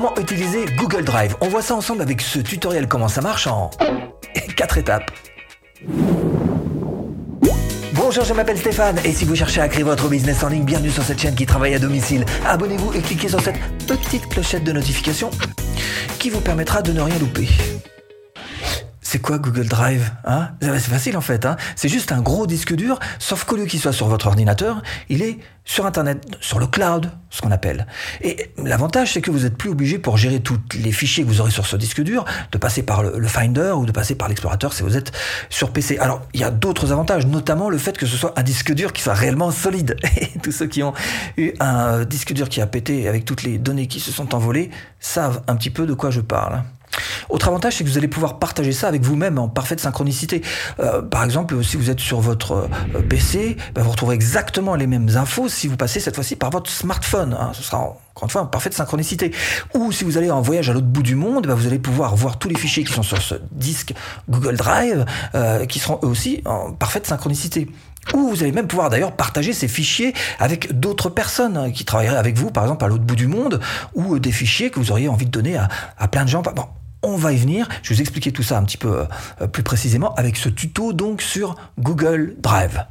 Comment utiliser Google Drive? On voit ça ensemble avec ce tutoriel comment ça marche en 4 étapes. Bonjour, je m'appelle Stéphane et si vous cherchez à créer votre business en ligne, bienvenue sur cette chaîne qui travaille à domicile. Abonnez-vous et cliquez sur cette petite clochette de notification qui vous permettra de ne rien louper. C'est quoi Google Drive hein? C'est facile en fait. Hein c'est juste un gros disque dur, sauf qu'au lieu qu'il soit sur votre ordinateur, il est sur Internet, sur le cloud, ce qu'on appelle. Et l'avantage, c'est que vous n'êtes plus obligé pour gérer tous les fichiers que vous aurez sur ce disque dur, de passer par le, Finder ou de passer par l'explorateur si vous êtes sur PC. Alors, il y a d'autres avantages, notamment le fait que ce soit un disque dur qui soit réellement solide. Et tous ceux qui ont eu un disque dur qui a pété avec toutes les données qui se sont envolées savent un petit peu de quoi je parle. Autre avantage, c'est que vous allez pouvoir partager ça avec vous-même en parfaite synchronicité. Euh, par exemple, si vous êtes sur votre euh, PC, bah, vous retrouverez exactement les mêmes infos si vous passez cette fois-ci par votre smartphone. Hein. Ce sera encore une fois en parfaite synchronicité. Ou si vous allez en voyage à l'autre bout du monde, bah, vous allez pouvoir voir tous les fichiers qui sont sur ce disque Google Drive, euh, qui seront eux aussi en parfaite synchronicité. Ou vous allez même pouvoir d'ailleurs partager ces fichiers avec d'autres personnes hein, qui travailleraient avec vous, par exemple à l'autre bout du monde, ou des fichiers que vous auriez envie de donner à, plein de gens. On va y venir. Je vais vous expliquer tout ça un petit peu euh, plus précisément avec ce tuto donc sur Google Drive.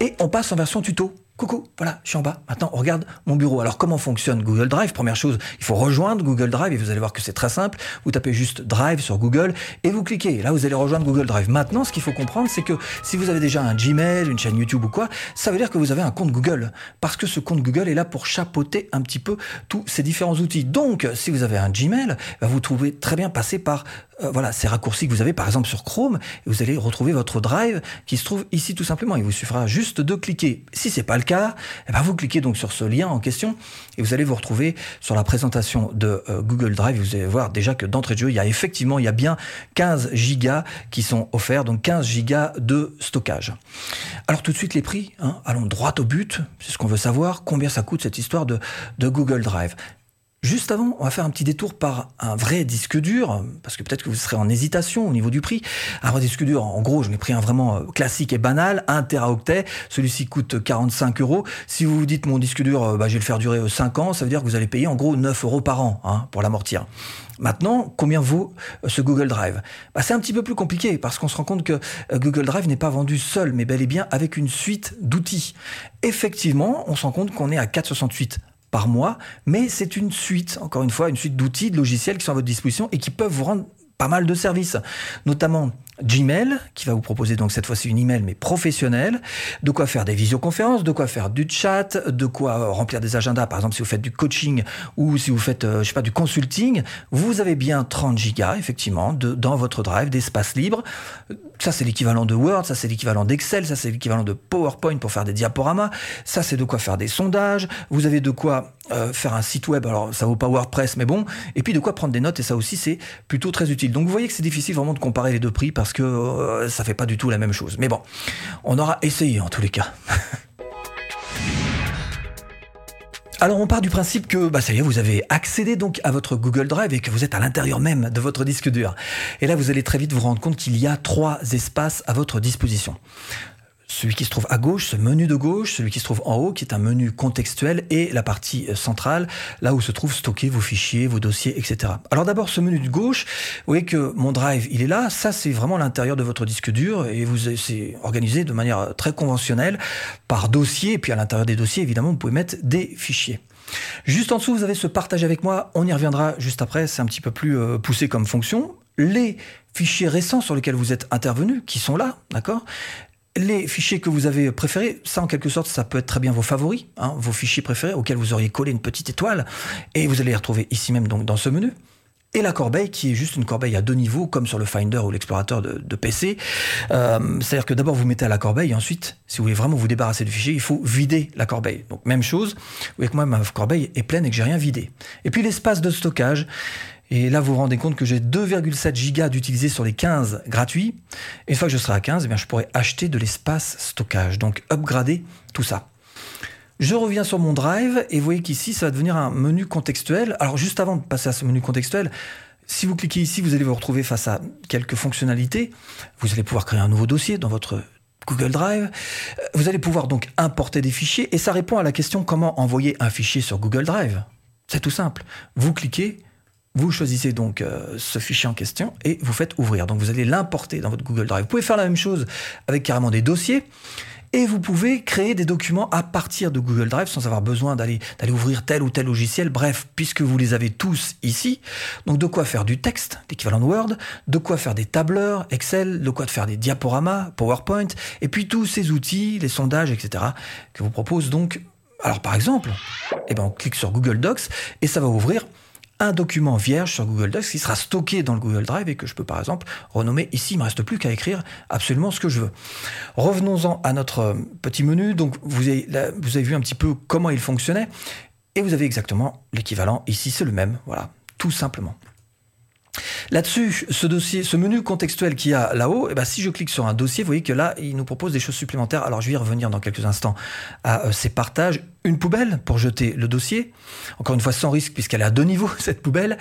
Et on passe en version tuto. Coucou, voilà, je suis en bas. Maintenant, regarde mon bureau. Alors, comment fonctionne Google Drive? Première chose, il faut rejoindre Google Drive et vous allez voir que c'est très simple. Vous tapez juste Drive sur Google et vous cliquez. Là, vous allez rejoindre Google Drive. Maintenant, ce qu'il faut comprendre, c'est que si vous avez déjà un Gmail, une chaîne YouTube ou quoi, ça veut dire que vous avez un compte Google. Parce que ce compte Google est là pour chapeauter un petit peu tous ces différents outils. Donc, si vous avez un Gmail, vous trouvez très bien passer par euh, voilà, ces raccourcis que vous avez par exemple sur Chrome, vous allez retrouver votre Drive qui se trouve ici tout simplement. Il vous suffira juste de cliquer. Si c'est pas le cas, eh ben vous cliquez donc sur ce lien en question et vous allez vous retrouver sur la présentation de euh, Google Drive. Vous allez voir déjà que d'entrée de jeu, il y a effectivement, il y a bien 15 gigas qui sont offerts, donc 15 gigas de stockage. Alors tout de suite les prix, hein, allons droit au but, c'est ce qu'on veut savoir, combien ça coûte cette histoire de Google Drive? Juste avant, on va faire un petit détour par un vrai disque dur, parce que peut-être que vous serez en hésitation au niveau du prix. Un vrai disque dur, en gros, je l'ai pris un vraiment euh, classique et banal, 1 teraoctet. Celui-ci coûte 45 euros. Si vous vous dites mon disque dur, euh, bah, je vais le faire durer 5 euh, ans, ça veut dire que vous allez payer en gros 9 euros par an hein, pour l'amortir. Maintenant, combien vaut ce Google Drive? Bah, C'est un petit peu plus compliqué parce qu'on se rend compte que Google Drive n'est pas vendu seul, mais bel et bien avec une suite d'outils. Effectivement, on se rend compte qu'on est à 4,68 par mois, mais c'est une suite, encore une fois, une suite d'outils, de logiciels qui sont à votre disposition et qui peuvent vous rendre pas mal de services, notamment Gmail, qui va vous proposer donc cette fois-ci une email mais professionnelle, de quoi faire des visioconférences, de quoi faire du chat, de quoi euh, remplir des agendas, par exemple si vous faites du coaching ou si vous faites, euh, je sais pas, du consulting, vous avez bien 30 gigas, effectivement, de, dans votre drive d'espace libre. Ça, c'est l'équivalent de Word, ça, c'est l'équivalent d'Excel, ça, c'est l'équivalent de PowerPoint pour faire des diaporamas, ça, c'est de quoi faire des sondages, vous avez de quoi euh, faire un site web, alors ça vaut pas WordPress, mais bon, et puis de quoi prendre des notes, et ça aussi, c'est plutôt très utile. Donc vous voyez que c'est difficile vraiment de comparer les deux prix parce que euh, ça fait pas du tout la même chose. Mais bon, on aura essayé en tous les cas. Alors on part du principe que bah ça y est, vous avez accédé donc à votre Google Drive et que vous êtes à l'intérieur même de votre disque dur. Et là vous allez très vite vous rendre compte qu'il y a trois espaces à votre disposition celui qui se trouve à gauche, ce menu de gauche, celui qui se trouve en haut, qui est un menu contextuel, et la partie euh, centrale, là où se trouvent stockés vos fichiers, vos dossiers, etc. Alors d'abord, ce menu de gauche, vous voyez que mon drive, il est là, ça c'est vraiment l'intérieur de votre disque dur, et vous c'est organisé de manière très conventionnelle, par dossier, puis à l'intérieur des dossiers, évidemment, vous pouvez mettre des fichiers. Juste en dessous, vous avez ce partage avec moi, on y reviendra juste après, c'est un petit peu plus euh, poussé comme fonction. Les fichiers récents sur lesquels vous êtes intervenu, qui sont là, d'accord? Les fichiers que vous avez préférés, ça en quelque sorte, ça peut être très bien vos favoris, hein, vos fichiers préférés auxquels vous auriez collé une petite étoile, et vous allez les retrouver ici même donc dans ce menu. Et la corbeille qui est juste une corbeille à deux niveaux, comme sur le Finder ou l'explorateur de, PC. Euh, c'est-à-dire que d'abord vous mettez à la corbeille, et ensuite, si vous voulez vraiment vous débarrasser du fichier, il faut vider la corbeille. Donc même chose, vous voyez que moi ma corbeille est pleine et que j'ai rien vidé. Et puis l'espace de stockage, et là, vous vous rendez compte que j'ai 2,7 gigas d'utiliser sur les 15 gratuits. Et une fois que je serai à 15, eh je pourrai acheter de l'espace stockage. Donc, upgrader tout ça. Je reviens sur mon drive et vous voyez qu'ici, ça va devenir un menu contextuel. Alors, juste avant de passer à ce menu contextuel, si vous cliquez ici, vous allez vous retrouver face à quelques fonctionnalités. Vous allez pouvoir créer un nouveau dossier dans votre Google Drive. Vous allez pouvoir donc importer des fichiers et ça répond à la question comment envoyer un fichier sur Google Drive. C'est tout simple. Vous cliquez, vous choisissez donc euh, ce fichier en question et vous faites ouvrir. Donc vous allez l'importer dans votre Google Drive. Vous pouvez faire la même chose avec carrément des dossiers. Et vous pouvez créer des documents à partir de Google Drive sans avoir besoin d'aller ouvrir tel ou tel logiciel. Bref, puisque vous les avez tous ici, donc de quoi faire du texte, l'équivalent de Word, de quoi faire des tableurs, Excel, de quoi faire des diaporamas, PowerPoint, et puis tous ces outils, les sondages, etc. que vous propose donc. Alors par exemple, eh ben on clique sur Google Docs et ça va ouvrir un document vierge sur Google Docs qui sera stocké dans le Google Drive et que je peux par exemple renommer ici. Il me reste plus qu'à écrire absolument ce que je veux. Revenons-en à notre euh, petit menu. Donc vous avez, vous avez vu un petit peu comment il fonctionnait et vous avez exactement l'équivalent. Ici, c'est le même. Voilà, tout simplement. Là-dessus, ce dossier, ce menu contextuel qu'il y a là-haut, eh ben, si je clique sur un dossier, vous voyez que là, il nous propose des choses supplémentaires. Alors, je vais y revenir dans quelques instants à euh, ces partages. Une poubelle pour jeter le dossier. Encore une fois, sans risque, puisqu'elle est à deux niveaux, cette poubelle.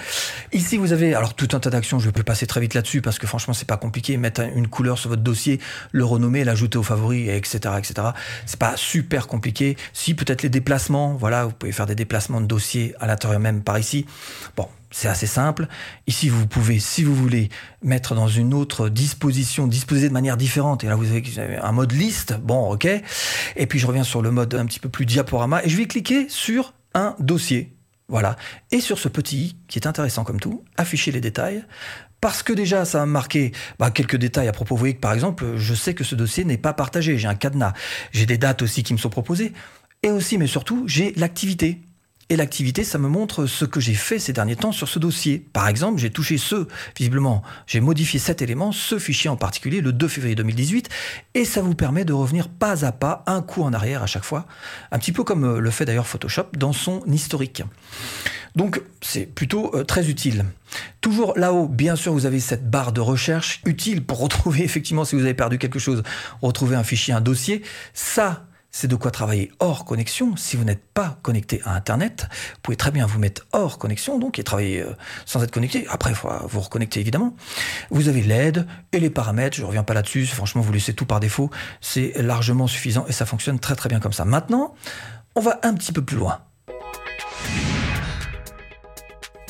Ici, vous avez, alors, tout un tas d'actions. Je peux passer très vite là-dessus parce que franchement, c'est pas compliqué. Mettre une couleur sur votre dossier, le renommer, l'ajouter aux favoris, etc., etc. C'est pas super compliqué. Si, peut-être les déplacements. Voilà, vous pouvez faire des déplacements de dossier à l'intérieur même par ici. Bon, c'est assez simple. Ici, vous pouvez, si vous voulez, mettre dans une autre disposition, disposer de manière différente. Et là, vous avez un mode liste. Bon, ok. Et puis, je reviens sur le mode un petit peu plus diaporama. Je vais cliquer sur un dossier. Voilà. Et sur ce petit i, qui est intéressant comme tout, afficher les détails. Parce que déjà, ça va marquer bah, quelques détails à propos. Vous voyez que, par exemple, je sais que ce dossier n'est pas partagé. J'ai un cadenas. J'ai des dates aussi qui me sont proposées. Et aussi, mais surtout, j'ai l'activité. Et l'activité, ça me montre ce que j'ai fait ces derniers temps sur ce dossier. Par exemple, j'ai touché ce, visiblement, j'ai modifié cet élément, ce fichier en particulier, le 2 février 2018, et ça vous permet de revenir pas à pas, un coup en arrière à chaque fois, un petit peu comme euh, le fait d'ailleurs Photoshop dans son historique. Donc c'est plutôt euh, très utile. Toujours là-haut, bien sûr, vous avez cette barre de recherche utile pour retrouver effectivement si vous avez perdu quelque chose, retrouver un fichier, un dossier. Ça, c'est de quoi travailler hors connexion. Si vous n'êtes pas connecté à Internet, vous pouvez très bien vous mettre hors connexion, donc, et travailler euh, sans être connecté. Après, il faut vous reconnecter, évidemment. Vous avez l'aide et les paramètres. Je ne reviens pas là-dessus. Franchement, vous laissez tout par défaut. C'est largement suffisant et ça fonctionne très, très bien comme ça. Maintenant, on va un petit peu plus loin.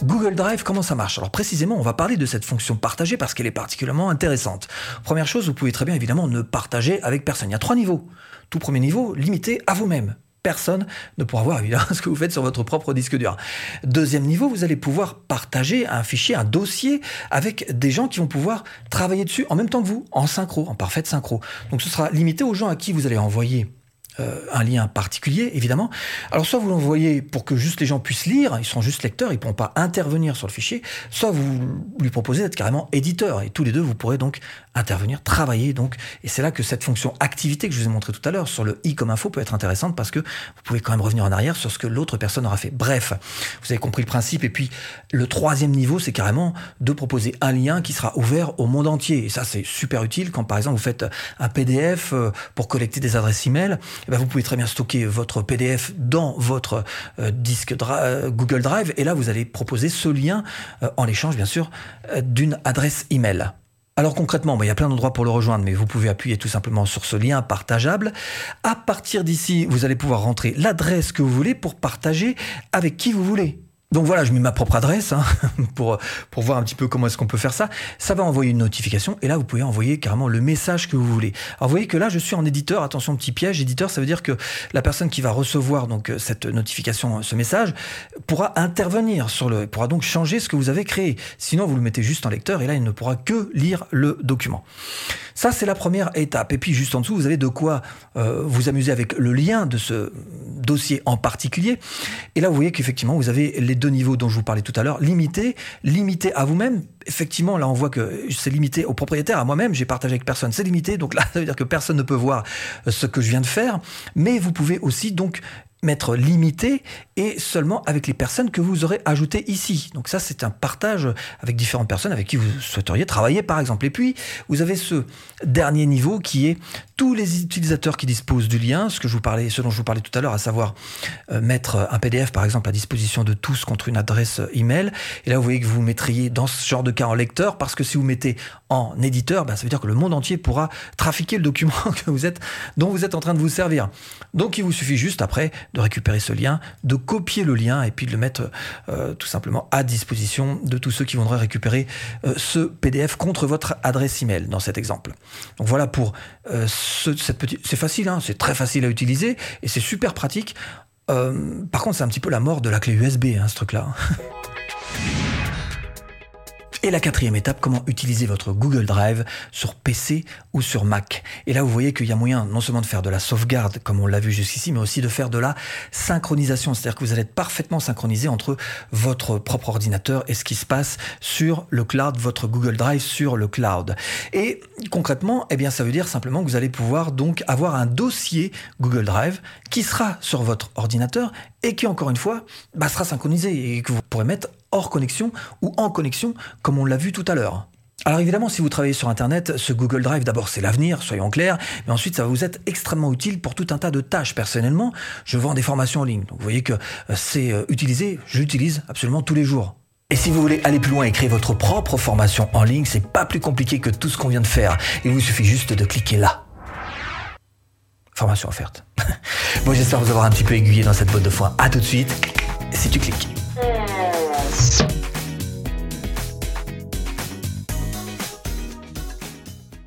Google Drive, comment ça marche? Alors précisément, on va parler de cette fonction partagée parce qu'elle est particulièrement intéressante. Première chose, vous pouvez très bien évidemment ne partager avec personne. Il y a trois niveaux. Tout premier niveau, limité à vous-même. Personne ne pourra voir évidemment ce que vous faites sur votre propre disque dur. Deuxième niveau, vous allez pouvoir partager un fichier, un dossier avec des gens qui vont pouvoir travailler dessus en même temps que vous, en synchro, en parfaite synchro. Donc ce sera limité aux gens à qui vous allez envoyer euh, un lien particulier, évidemment. Alors, soit vous l'envoyez pour que juste les gens puissent lire, ils sont juste lecteurs, ils ne pourront pas intervenir sur le fichier, soit vous lui proposez d'être carrément éditeur, et tous les deux, vous pourrez donc intervenir, travailler, donc, et c'est là que cette fonction activité que je vous ai montré tout à l'heure sur le i comme info peut être intéressante parce que vous pouvez quand même revenir en arrière sur ce que l'autre personne aura fait. Bref, vous avez compris le principe, et puis le troisième niveau, c'est carrément de proposer un lien qui sera ouvert au monde entier, et ça, c'est super utile. Quand, par exemple, vous faites un PDF euh, pour collecter des adresses email, eh ben, vous pouvez très bien stocker votre PDF dans votre euh, disque euh, Google Drive. Et là vous allez proposer ce lien en l'échange bien sûr d'une adresse email. Alors concrètement, ben, il y a plein d'endroits pour le rejoindre, mais vous pouvez appuyer tout simplement sur ce lien partageable. À partir d'ici, vous allez pouvoir rentrer l'adresse que vous voulez pour partager avec qui vous voulez. Donc voilà, je mets ma propre adresse hein, pour, pour voir un petit peu comment est-ce qu'on peut faire ça. Ça va envoyer une notification et là, vous pouvez envoyer carrément le message que vous voulez. Alors vous voyez que là, je suis en éditeur. Attention, petit piège. Éditeur, ça veut dire que la personne qui va recevoir donc euh, cette notification, ce message, pourra intervenir sur le, pourra donc changer ce que vous avez créé. Sinon, vous le mettez juste en lecteur et là, il ne pourra que lire le document. Ça, c'est la première étape. Et puis juste en dessous, vous avez de quoi euh, vous amuser avec le lien de ce dossier en particulier. Et là, vous voyez qu'effectivement, vous avez les deux niveaux dont je vous parlais tout à l'heure, limité, limité à vous-même. Effectivement, là, on voit que c'est limité au propriétaire, à moi-même, j'ai partagé avec personne, c'est limité. Donc là, ça veut dire que personne ne peut voir ce que je viens de faire. Mais vous pouvez aussi donc mettre limité et seulement avec les personnes que vous aurez ajoutées ici. Donc ça, c'est un partage avec différentes personnes avec qui vous souhaiteriez travailler, par exemple. Et puis, vous avez ce dernier niveau qui est tous les utilisateurs qui disposent du lien, ce que je vous parlais, ce dont je vous parlais tout à l'heure, à savoir euh, mettre un PDF, par exemple, à disposition de tous contre une adresse email. Et là, vous voyez que vous mettriez dans ce genre de cas en lecteur, parce que si vous mettez en éditeur, ben, ça veut dire que le monde entier pourra trafiquer le document que vous êtes, dont vous êtes en train de vous servir. Donc, il vous suffit juste après de récupérer ce lien, de copier le lien et puis de le mettre euh, tout simplement à disposition de tous ceux qui voudraient récupérer euh, ce PDF contre votre adresse email dans cet exemple. Donc voilà pour euh, ce, cette petite. C'est facile, hein, c'est très facile à utiliser et c'est super pratique. par contre, c'est un petit peu la mort de la clé USB, hein, ce truc-là. Et la quatrième étape, comment utiliser votre Google Drive sur PC ou sur Mac. Et là, vous voyez qu'il y a moyen non seulement de faire de la sauvegarde, comme on l'a vu jusqu'ici, mais aussi de faire de la synchronisation. C'est-à-dire que vous allez être parfaitement synchronisé entre votre propre ordinateur et ce qui se passe sur le cloud, votre Google Drive sur le cloud. Et concrètement, eh bien, ça veut dire simplement que vous allez pouvoir donc avoir un dossier Google Drive qui sera sur votre ordinateur et qui, encore une fois, bah, sera synchronisé et que vous pourrez mettre hors connexion ou en connexion, comme on l'a vu tout à l'heure. Alors évidemment, si vous travaillez sur Internet, ce Google Drive, d'abord c'est l'avenir, soyons clairs, mais ensuite ça va vous être extrêmement utile pour tout un tas de tâches. Personnellement, je vends des formations en ligne, vous voyez que euh, c'est euh, utilisé, je l'utilise absolument tous les jours. Et si vous voulez aller plus loin et créer votre propre formation en ligne, c'est pas plus compliqué que tout ce qu'on vient de faire. Il vous suffit juste de cliquer là. Formation offerte. bon, j'espère vous avoir un petit peu aiguillé dans cette boîte de foin. À tout de suite, si tu cliques.